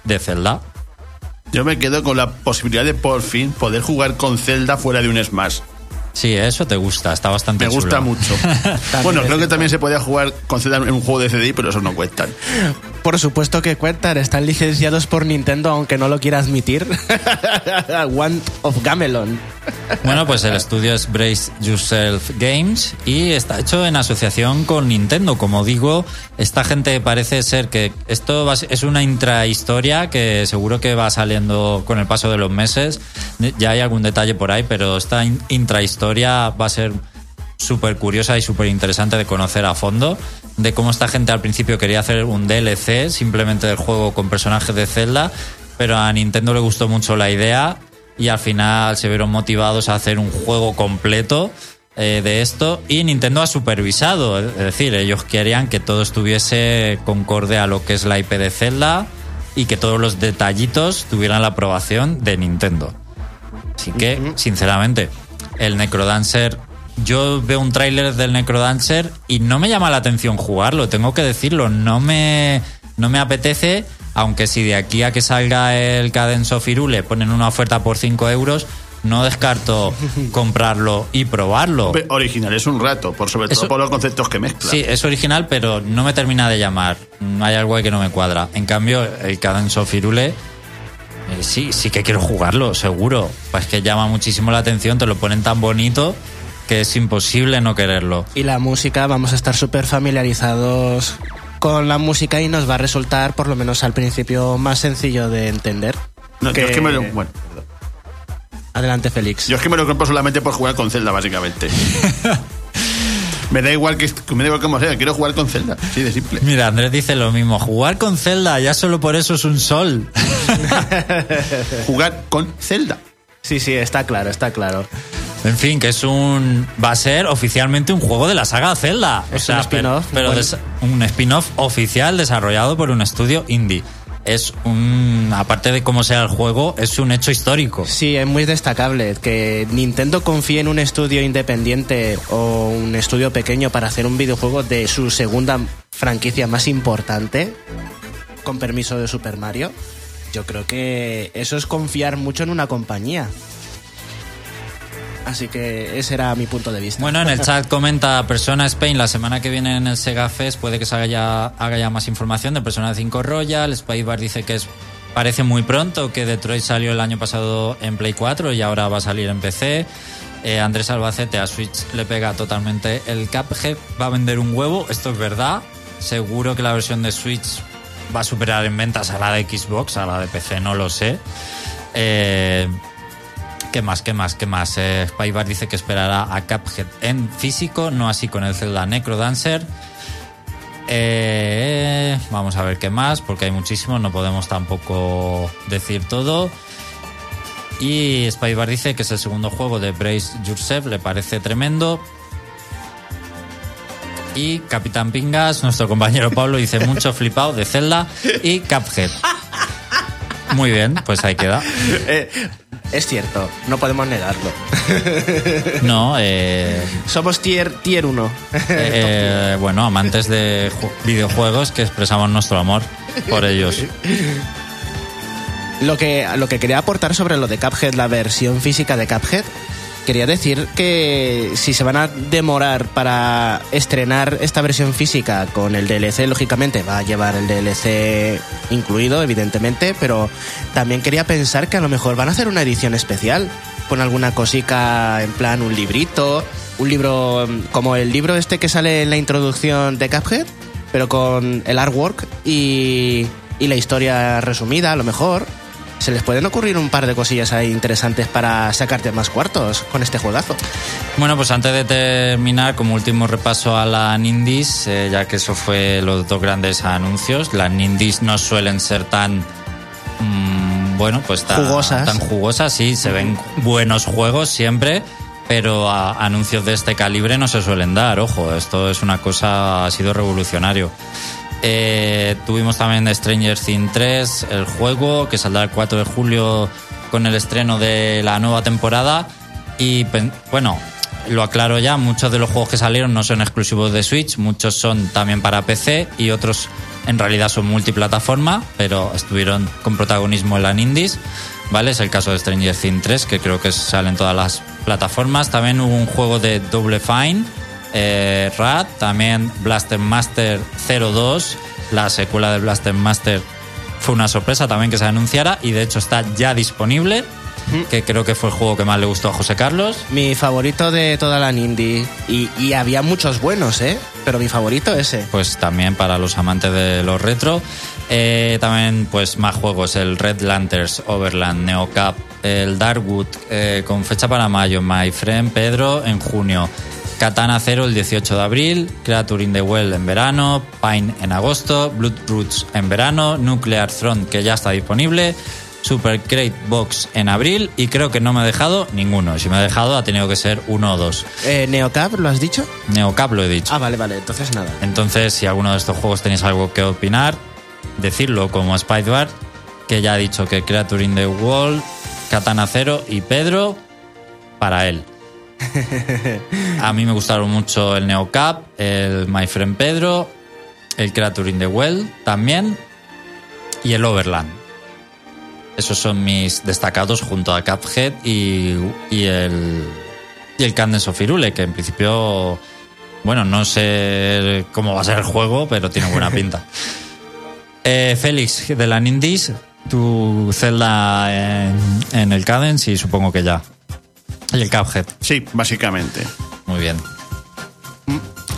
de Zelda. Yo me quedo con la posibilidad de por fin poder jugar con Zelda fuera de un Smash. Sí, eso te gusta, está bastante Me gusta chulo. mucho. bueno, creo que también se podía jugar con Zelda en un juego de CDI, pero eso no cuentan. Por supuesto que cuentan, están licenciados por Nintendo, aunque no lo quiera admitir. One of Gamelon. Bueno, pues el estudio es Brace Yourself Games y está hecho en asociación con Nintendo. Como digo, esta gente parece ser que esto es una intrahistoria que seguro que va saliendo con el paso de los meses. Ya hay algún detalle por ahí, pero esta in- intrahistoria va a ser súper curiosa y súper interesante de conocer a fondo. De cómo esta gente al principio quería hacer un DLC simplemente del juego con personajes de Zelda, pero a Nintendo le gustó mucho la idea y al final se vieron motivados a hacer un juego completo eh, de esto y Nintendo ha supervisado, es decir, ellos querían que todo estuviese concorde a lo que es la IP de Zelda y que todos los detallitos tuvieran la aprobación de Nintendo. Así que, sinceramente, el Necrodancer. Yo veo un tráiler del Necrodancer y no me llama la atención jugarlo, tengo que decirlo. No me, no me apetece, aunque si de aquí a que salga el Cadence of Hyrule ponen una oferta por 5 euros, no descarto comprarlo y probarlo. Original es un rato, por sobre todo Eso- por los conceptos que mezcla. Sí, es original, pero no me termina de llamar. Mm, Hay algo ahí que no me cuadra. En cambio, el Cadence of Hyrule, eh, sí, sí que quiero jugarlo, seguro. Pues que llama muchísimo la atención, te lo ponen tan bonito que es imposible no quererlo. Y la música, vamos a estar súper familiarizados con la música y nos va a resultar, por lo menos al principio, más sencillo de entender. No, yo es que me lo, bueno, perdón. Adelante, Félix. Yo es que me lo compro solamente por jugar con Zelda, básicamente. me da igual que me da igual como sea, quiero jugar con Zelda, sí de simple. Mira, Andrés dice lo mismo. Jugar con Zelda, ya solo por eso es un sol. Jugar con Zelda. Sí, sí, está claro, está claro. En fin, que es un. Va a ser oficialmente un juego de la saga Zelda. Es un spin-off, Pero, pero un spin-off oficial desarrollado por un estudio indie. Es un. Aparte de cómo sea el juego, es un hecho histórico. Sí, es muy destacable que Nintendo confíe en un estudio independiente o un estudio pequeño para hacer un videojuego de su segunda franquicia más importante, con permiso de Super Mario. Yo creo que eso es confiar mucho en una compañía. Así que ese era mi punto de vista. Bueno, en el chat comenta Persona Spain la semana que viene en el Sega Fest puede que se haga ya, haga ya más información de Persona 5 Royal. Spacebar dice que es parece muy pronto que Detroit salió el año pasado en Play 4 y ahora va a salir en PC. Eh, Andrés Albacete a Switch le pega totalmente el Cuphead. Va a vender un huevo, esto es verdad. Seguro que la versión de Switch va a superar en ventas a la de Xbox, a la de PC, no lo sé. Eh, ¿Qué más? ¿Qué más? ¿Qué más? Eh, Spybar dice que esperará a Cuphead en físico, no así con el Zelda Necrodancer. Eh, vamos a ver qué más, porque hay muchísimos, no podemos tampoco decir todo. Y Spybar dice que es el segundo juego de Brace Yourself, le parece tremendo. Y Capitán Pingas, nuestro compañero Pablo, dice mucho flipado de Zelda y Cuphead. Muy bien, pues ahí queda. Eh, es cierto, no podemos negarlo. No, eh, Somos tier, tier 1. eh, bueno, amantes de ju- videojuegos que expresamos nuestro amor por ellos. Lo que, lo que quería aportar sobre lo de Cuphead, la versión física de Cuphead, quería decir que si se van a demorar para estrenar esta versión física con el DLC, lógicamente va a llevar el DLC incluido, evidentemente, pero también quería pensar que a lo mejor van a hacer una edición especial con alguna cosica en plan un librito, un libro como el libro este que sale en la introducción de Cuphead, pero con el artwork y, y la historia resumida, a lo mejor. Se les pueden ocurrir un par de cosillas ahí interesantes para sacarte más cuartos con este juegazo. Bueno, pues antes de terminar, como último repaso a la Nindies, eh, ya que eso fue los dos grandes anuncios, las Nindies no suelen ser tan. mm, bueno, pues tan Jugosas. Tan jugosas, sí, se ven buenos juegos siempre, pero a- anuncios de este calibre no se suelen dar. Ojo, esto es una cosa, ha sido revolucionario. Eh, tuvimos también Stranger Things 3, el juego, que saldrá el 4 de julio con el estreno de la nueva temporada. Y bueno, lo aclaro ya, muchos de los juegos que salieron no son exclusivos de Switch, muchos son también para PC y otros en realidad son multiplataforma, pero estuvieron con protagonismo en la Indies. ¿Vale? Es el caso de Stranger Things 3, que creo que sale en todas las plataformas. También hubo un juego de Double Fine, eh, Rat, también Blaster Master 02, la secuela de Blaster Master fue una sorpresa también que se anunciara y de hecho está ya disponible, que creo que fue el juego que más le gustó a José Carlos. Mi favorito de toda la Nindy. Y, y había muchos buenos, ¿eh? Pero mi favorito ese. pues también para los amantes de los retro. Eh, también pues más juegos, el Red Lanterns, Overland, Neocap, el Darkwood, eh, con fecha para mayo, My Friend Pedro en junio, Katana Zero el 18 de abril, Creature in the Well en verano, Pine en agosto, Blood Roots en verano, Nuclear Throne que ya está disponible, Super Crate Box en abril y creo que no me he dejado ninguno. Si me he dejado ha tenido que ser uno o dos. Eh, ¿Neocap lo has dicho? Neocap lo he dicho. Ah, vale, vale, entonces nada. Entonces, si alguno de estos juegos tenéis algo que opinar, decirlo como Spidebar, que ya ha dicho que Creature in the Wall, Katana Zero y Pedro, para él. A mí me gustaron mucho el Neocap, el My Friend Pedro, el Creature in the Well también y el Overland. Esos son mis destacados junto a Cuphead y, y el y el Cadence of Hyrule, que en principio bueno, no sé cómo va a ser el juego, pero tiene buena pinta. Eh, Félix, de la Nindies, tu Zelda en, en el Cadence y supongo que ya. Y el Cuphead. Sí, básicamente. Muy bien.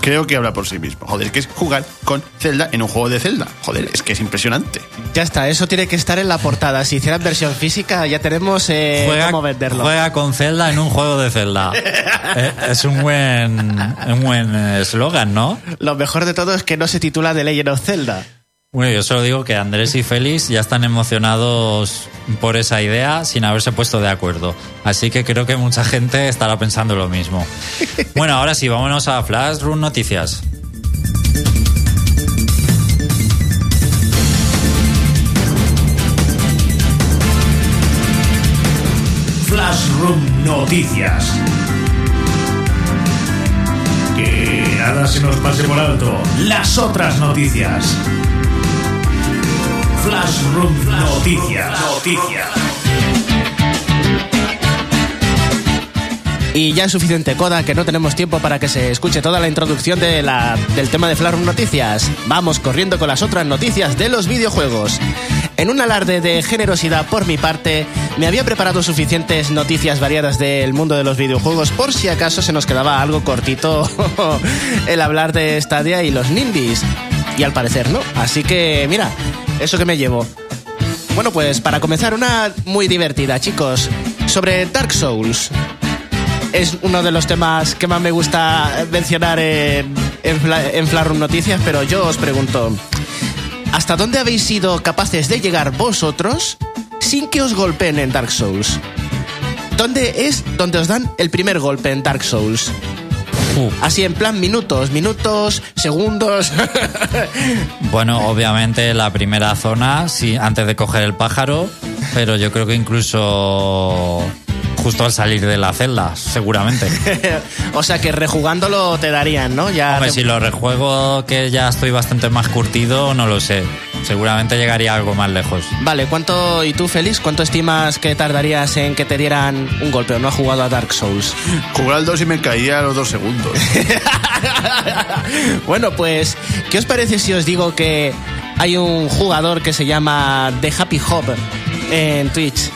Creo que habla por sí mismo. Joder, que es jugar con Zelda en un juego de Zelda. Joder, es que es impresionante. Ya está, eso tiene que estar en la portada. Si hicieran versión física, ya tenemos eh, cómo venderlo. juega con Zelda en un juego de Zelda. Eh, es un buen un buen eslogan, ¿no? Lo mejor de todo es que no se titula The Legend of Zelda. Bueno, yo solo digo que Andrés y Félix ya están emocionados por esa idea sin haberse puesto de acuerdo. Así que creo que mucha gente estará pensando lo mismo. Bueno, ahora sí, vámonos a Flash Room Noticias. Flashroom Noticias. Que nada se nos pase por alto. Las otras noticias. Flashroom Noticias. Noticias. Y ya es suficiente coda que no tenemos tiempo para que se escuche toda la introducción de la, del tema de Flarum Noticias. Vamos corriendo con las otras noticias de los videojuegos. En un alarde de generosidad por mi parte, me había preparado suficientes noticias variadas del mundo de los videojuegos por si acaso se nos quedaba algo cortito el hablar de Stadia y los Nindies. Y al parecer no. Así que mira, eso que me llevo. Bueno, pues para comenzar, una muy divertida, chicos. Sobre Dark Souls es uno de los temas que más me gusta mencionar en, en, Fla- en Flarum Noticias, pero yo os pregunto, ¿hasta dónde habéis sido capaces de llegar vosotros sin que os golpeen en Dark Souls? ¿Dónde es donde os dan el primer golpe en Dark Souls? Así en plan minutos, minutos, segundos. Bueno, obviamente la primera zona, sí, antes de coger el pájaro, pero yo creo que incluso justo al salir de la celda, seguramente. o sea que rejugándolo te darían, ¿no? Ya Hombre, te- si lo rejuego que ya estoy bastante más curtido, no lo sé. Seguramente llegaría algo más lejos. Vale, ¿cuánto, y tú, Félix, cuánto estimas que tardarías en que te dieran un golpe o no has jugado a Dark Souls? Jugué al 2 y me caía a los dos segundos. bueno, pues, ¿qué os parece si os digo que hay un jugador que se llama The Happy Hop en Twitch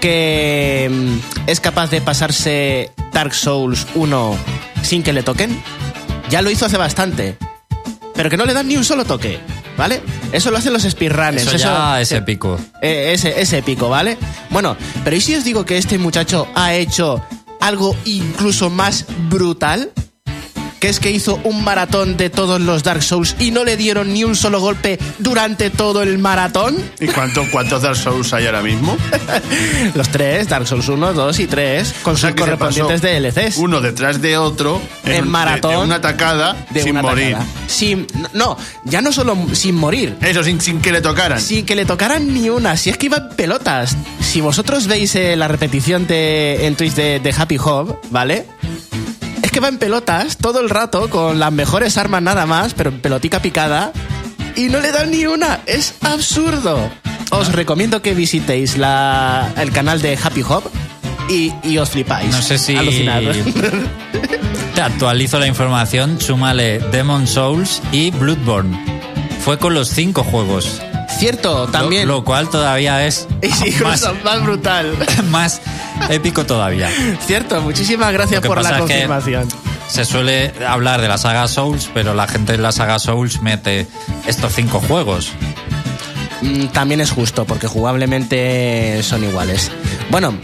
que mm, es capaz de pasarse Dark Souls 1 sin que le toquen? Ya lo hizo hace bastante, pero que no le dan ni un solo toque, ¿vale? Eso lo hacen los speedrunners. Eso ya es sí. épico. Eh, ese, es épico, ¿vale? Bueno, pero ¿y si os digo que este muchacho ha hecho algo incluso más brutal? Que es que hizo un maratón de todos los Dark Souls y no le dieron ni un solo golpe durante todo el maratón. ¿Y cuánto, cuántos Dark Souls hay ahora mismo? Los tres, Dark Souls 1, 2 y 3, con O sea, sus correspondientes DLCs. Uno detrás de otro. En maratón. De, de una tacada de sin una morir. Sin, no, ya no solo sin morir, Eso, sin, sin que le tocaran. sin que le tocaran ni una, si es que iba en pelotas. Si vosotros veis eh, la repetición de, en Twitch de, de Happy Hop, ¿vale? Que va en pelotas todo el rato con las mejores armas nada más, pero en pelotica picada y no le dan ni una. Es absurdo. Os recomiendo que visitéis la, el canal de Happy Hop y, y os flipáis. No sé si Alucinad. te actualizo la información, súmale Demon Souls y Bloodborne. Fue con los cinco juegos. Cierto, también. Lo, cual todavía es más, más brutal. más épico todavía. Cierto, muchísimas gracias por la confirmación. Se suele hablar de la saga Souls, pero la gente de la saga Souls mete estos cinco juegos. Mm, También es justo, porque jugablemente son iguales. Bueno,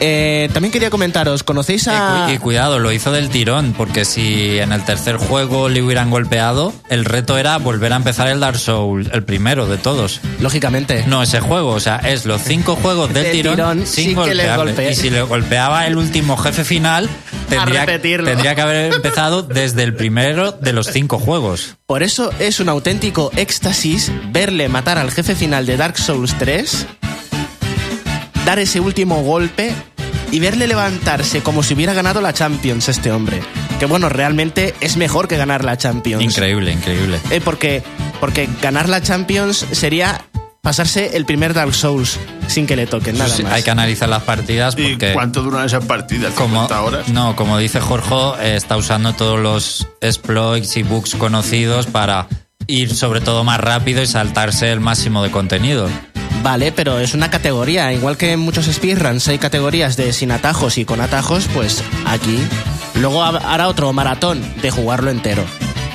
eh, también quería comentaros, ¿conocéis a...? y cuidado, lo hizo del tirón, porque si en el tercer juego le hubieran golpeado, el reto era volver a empezar el Dark Souls, el primero de todos. Lógicamente. No ese juego, o sea, es los cinco juegos del tirón, tirón sin, golpearle. golpee. Y si le golpeaba el último jefe final, tendría, tendría que haber empezado desde el primero de los cinco juegos. Por eso es un auténtico éxtasis verle matar al jefe final de Dark Souls 3, dar ese último golpe y verle levantarse como si hubiera ganado la Champions este hombre. Que bueno, realmente es mejor que ganar la Champions. Increíble, increíble. Eh, porque, porque ganar la Champions sería pasarse el primer Dark Souls sin que le toquen nada Sí, más. Hay que analizar las partidas ¿Y porque... cuánto duran esas partidas? Como, ¿50 horas? No, como dice Jorge, eh, está usando todos los exploits y bugs conocidos para ir sobre todo más rápido y saltarse el máximo de contenido. Vale, pero es una categoría. Igual que en muchos speedruns hay categorías de sin atajos y con atajos, pues aquí. Luego ha- hará otro maratón de jugarlo entero.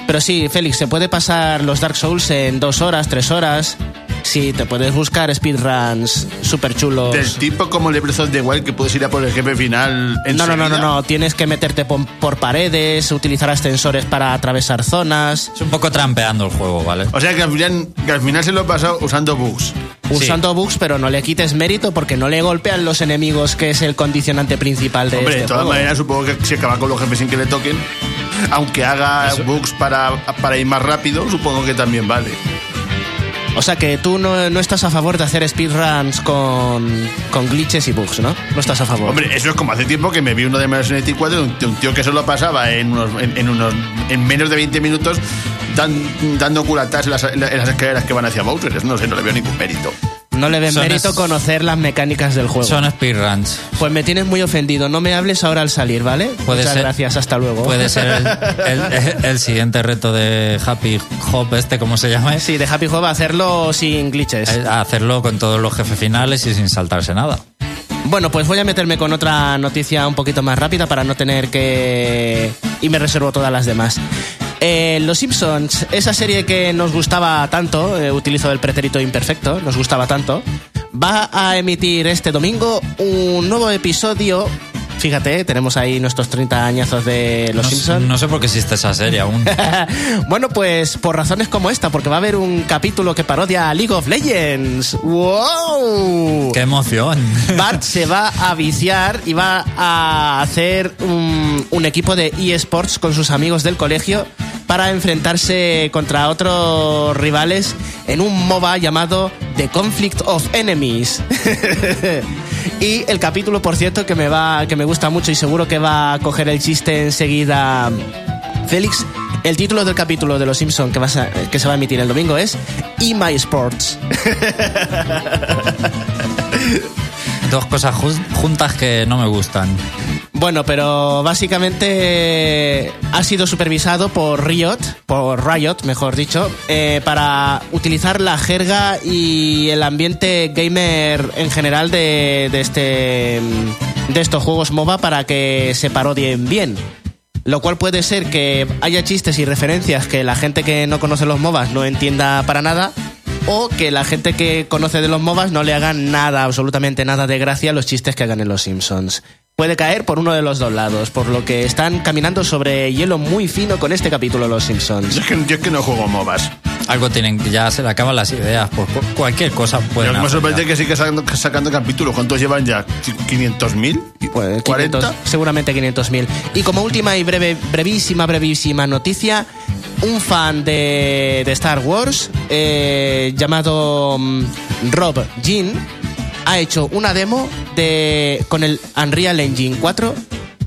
Pero sí, Félix, se puede pasar los Dark Souls en dos horas, tres horas. Sí, te puedes buscar speedruns súper chulos. Del tipo como el de Breath of the Wild que puedes ir a por el jefe final en No, no, no, no, no. Tienes que meterte por, por paredes, utilizar ascensores para atravesar zonas, Es un poco trampeando el juego, ¿vale? O sea que al, final, que al final se lo he pasado usando bugs. usando bugs, pero no le quites mérito porque no le golpean los enemigos, que es el condicionante principal de Hombre, de este todas juego. maneras supongo que si acaba con los jefes sin que le toquen, aunque haga bugs para, para ir más rápido, supongo que también vale. O sea que tú no, no estás a favor de hacer speedruns con, con glitches y bugs, ¿no? No estás a favor. Hombre, eso es como hace tiempo que me vi uno de Mario 64 de un, tío que solo pasaba en, unos, en, unos en menos de 20 minutos dan- dando culatas en las, en las escaleras que van hacia Bowser. No sé, no le veo ningún mérito. No le ven Son mérito es- conocer las mecánicas del juego. Son speedruns. Pues me tienes muy ofendido. No me hables ahora al salir, ¿vale? Puede Muchas ser- gracias. Hasta luego. Puede ser el, el- el siguiente reto de Happy Hop, este, ¿cómo se llama? Sí, de Happy Hop hacerlo sin glitches. Eh, Hacerlo con todos los jefes finales y sin saltarse nada. Bueno, pues voy a meterme con otra noticia un poquito más rápida para no tener que... Y me reservo todas las demás. Eh, Los Simpsons, esa serie que nos gustaba tanto, eh, utilizo el pretérito imperfecto, nos gustaba tanto, va a emitir este domingo un nuevo episodio Fíjate, tenemos ahí nuestros 30 añazos de Los No, Simpsons. no sé por qué existe esa serie aún. bueno, pues por razones como esta, porque va a haber un capítulo que parodia a League of Legends. ¡Wow! ¡Qué emoción! Bart se va a viciar y va a hacer un, un equipo de eSports con sus amigos del colegio para enfrentarse contra otros rivales en un MOBA llamado The Conflict of Enemies. Y el capítulo, por cierto, que me va, que me gusta mucho y seguro que va a coger el chiste enseguida. Félix, el título del capítulo de Los Simpson que, se va a emitir el domingo es E My Sports. Dos cosas jun- juntas que no me gustan. Bueno, pero básicamente ha sido supervisado por Riot, por Riot, mejor dicho, eh, para utilizar la jerga y el ambiente gamer en general de, de este de estos juegos MOBA para que se parodien bien. Lo cual puede ser que haya chistes y referencias que la gente que no conoce los MOBAs no entienda para nada, o que la gente que conoce de los MOBAs no le hagan nada, absolutamente nada de gracia a los chistes que hagan en los Simpsons. Puede caer por uno de los dos lados, por lo que están caminando sobre hielo muy fino con este capítulo los Simpsons. Yo es que, yo es que no juego MOBAs. Algo tienen, ya se le acaban las ideas, pues cu- cualquier cosa puede. Me sorprende es que sigue sacando, sacando capítulos. ¿Cuántos llevan ya? ¿500.000? Pues, ¿40? 500, seguramente 500.000. Y como última y breve, brevísima, brevísima noticia, un fan de, de Star Wars eh, llamado mm, Rob Jean ha hecho una demo de, con el Unreal Engine 4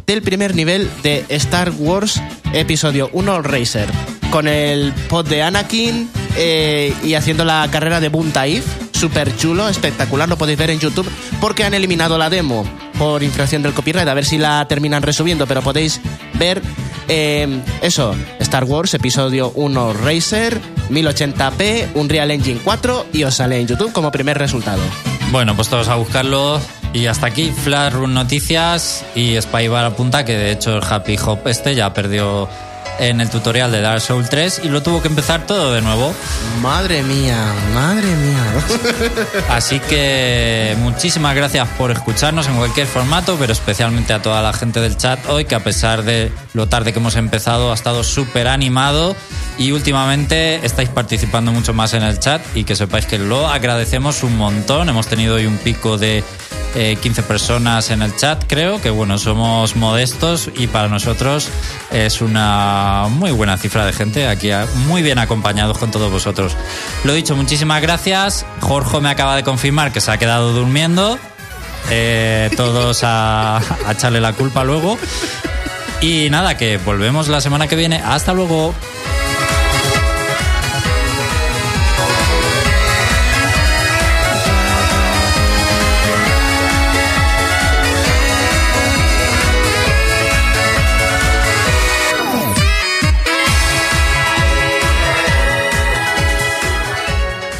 del primer nivel de Star Wars Episodio 1 Racer. Con el pod de Anakin eh, y haciendo la carrera de Boon Taif. Súper chulo, espectacular, lo podéis ver en YouTube porque han eliminado la demo por infracción del copyright. A ver si la terminan resubiendo, pero podéis ver eh, eso, Star Wars Episodio 1 Racer, 1080p, Unreal Engine 4 y os sale en YouTube como primer resultado. Bueno, pues todos a buscarlo. Y hasta aquí, Flash Run Noticias y Spybar apunta que de hecho el Happy Hop este ya perdió en el tutorial de Dark Souls 3 y lo tuvo que empezar todo de nuevo. Madre mía, madre mía. Así que muchísimas gracias por escucharnos en cualquier formato, pero especialmente a toda la gente del chat hoy, que a pesar de lo tarde que hemos empezado, ha estado súper animado y últimamente estáis participando mucho más en el chat y que sepáis que lo agradecemos un montón. Hemos tenido hoy un pico de eh, 15 personas en el chat, creo que bueno, somos modestos y para nosotros es una muy buena cifra de gente aquí, a- muy bien acompañados con todos vosotros. Lo dicho, muchísimas gracias. Jorge me acaba de confirmar que se ha quedado durmiendo. Eh, todos a, a echarle la culpa luego. Y nada, que volvemos la semana que viene. Hasta luego.